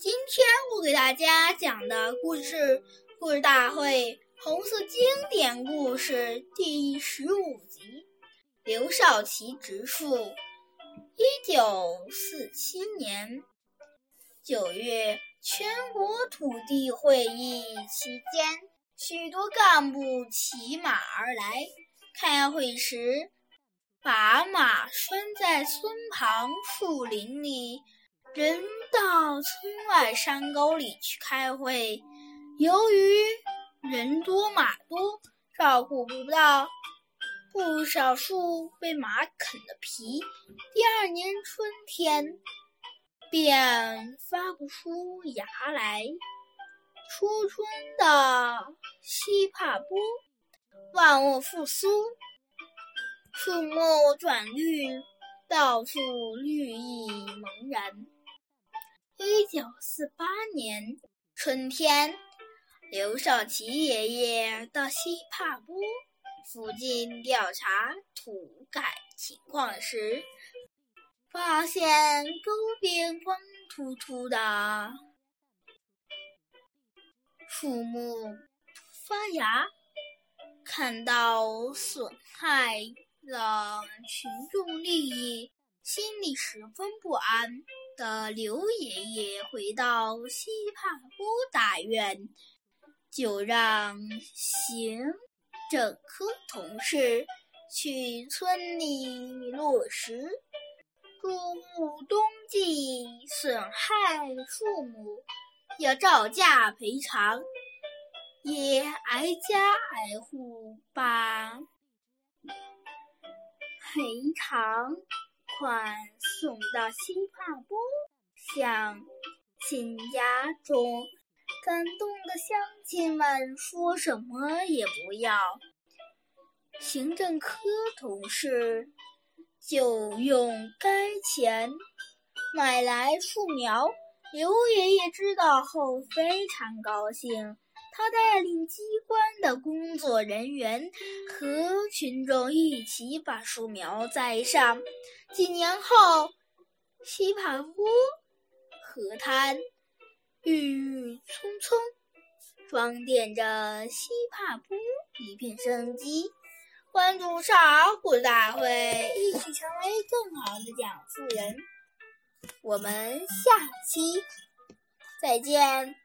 今天我给大家讲的故事《故事大会红色经典故事》第十五集《刘少奇植树》。一九四七年九月，全国土地会议期间，许多干部骑马而来。开会时，把马拴在村旁树林里。人到村外山沟里去开会，由于人多马多，照顾不到，不少树被马啃了皮。第二年春天，便发不出芽来。初春的西帕波，万物复苏，树木转绿，到处绿意蒙然。一九四八年春天，刘少奇爷爷到西帕波附近调查土改情况时，发现沟边光秃秃的树木发芽，看到损害了群众利益，心里十分不安。的刘爷爷回到西帕波大院，就让行政科同事去村里落实，树木冬季损害树木要照价赔偿，也挨家挨户把赔偿。款送到西帕波，向亲家中，感动的乡亲们说什么也不要。行政科同事就用该钱买来树苗，刘爷爷知道后非常高兴。他带领机关的工作人员和群众一起把树苗栽上。几年后，西帕波河滩郁郁葱葱，装点着西帕波一片生机。关注少儿故事大会，一起成为更好的讲述人。我们下期再见。